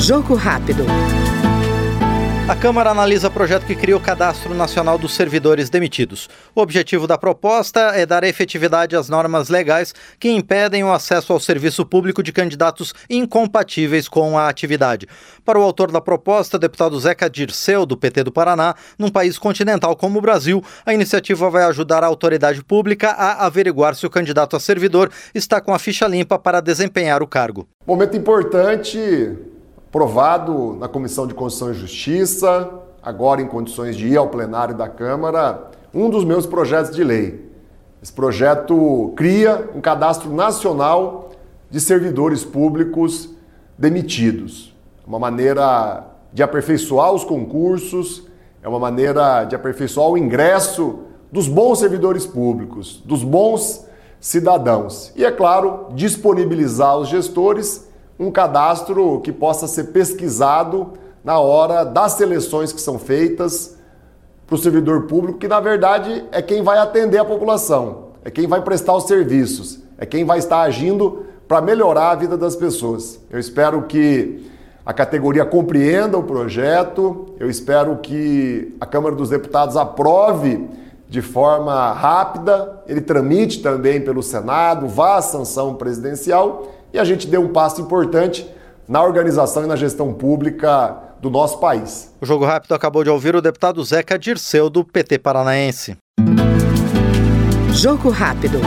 Jogo rápido. A Câmara analisa projeto que cria o Cadastro Nacional dos Servidores Demitidos. O objetivo da proposta é dar efetividade às normas legais que impedem o acesso ao serviço público de candidatos incompatíveis com a atividade. Para o autor da proposta, deputado Zeca Dirceu, do PT do Paraná, num país continental como o Brasil, a iniciativa vai ajudar a autoridade pública a averiguar se o candidato a servidor está com a ficha limpa para desempenhar o cargo. Momento importante aprovado na Comissão de Constituição e Justiça, agora em condições de ir ao plenário da Câmara, um dos meus projetos de lei. Esse projeto cria um cadastro nacional de servidores públicos demitidos. Uma maneira de aperfeiçoar os concursos, é uma maneira de aperfeiçoar o ingresso dos bons servidores públicos, dos bons cidadãos. E, é claro, disponibilizar aos gestores um cadastro que possa ser pesquisado na hora das seleções que são feitas para o servidor público, que na verdade é quem vai atender a população, é quem vai prestar os serviços, é quem vai estar agindo para melhorar a vida das pessoas. Eu espero que a categoria compreenda o projeto, eu espero que a Câmara dos Deputados aprove de forma rápida, ele tramite também pelo Senado, vá à sanção presidencial e a gente deu um passo importante na organização e na gestão pública do nosso país. O Jogo Rápido acabou de ouvir o deputado Zeca Dirceu, do PT Paranaense. Jogo Rápido.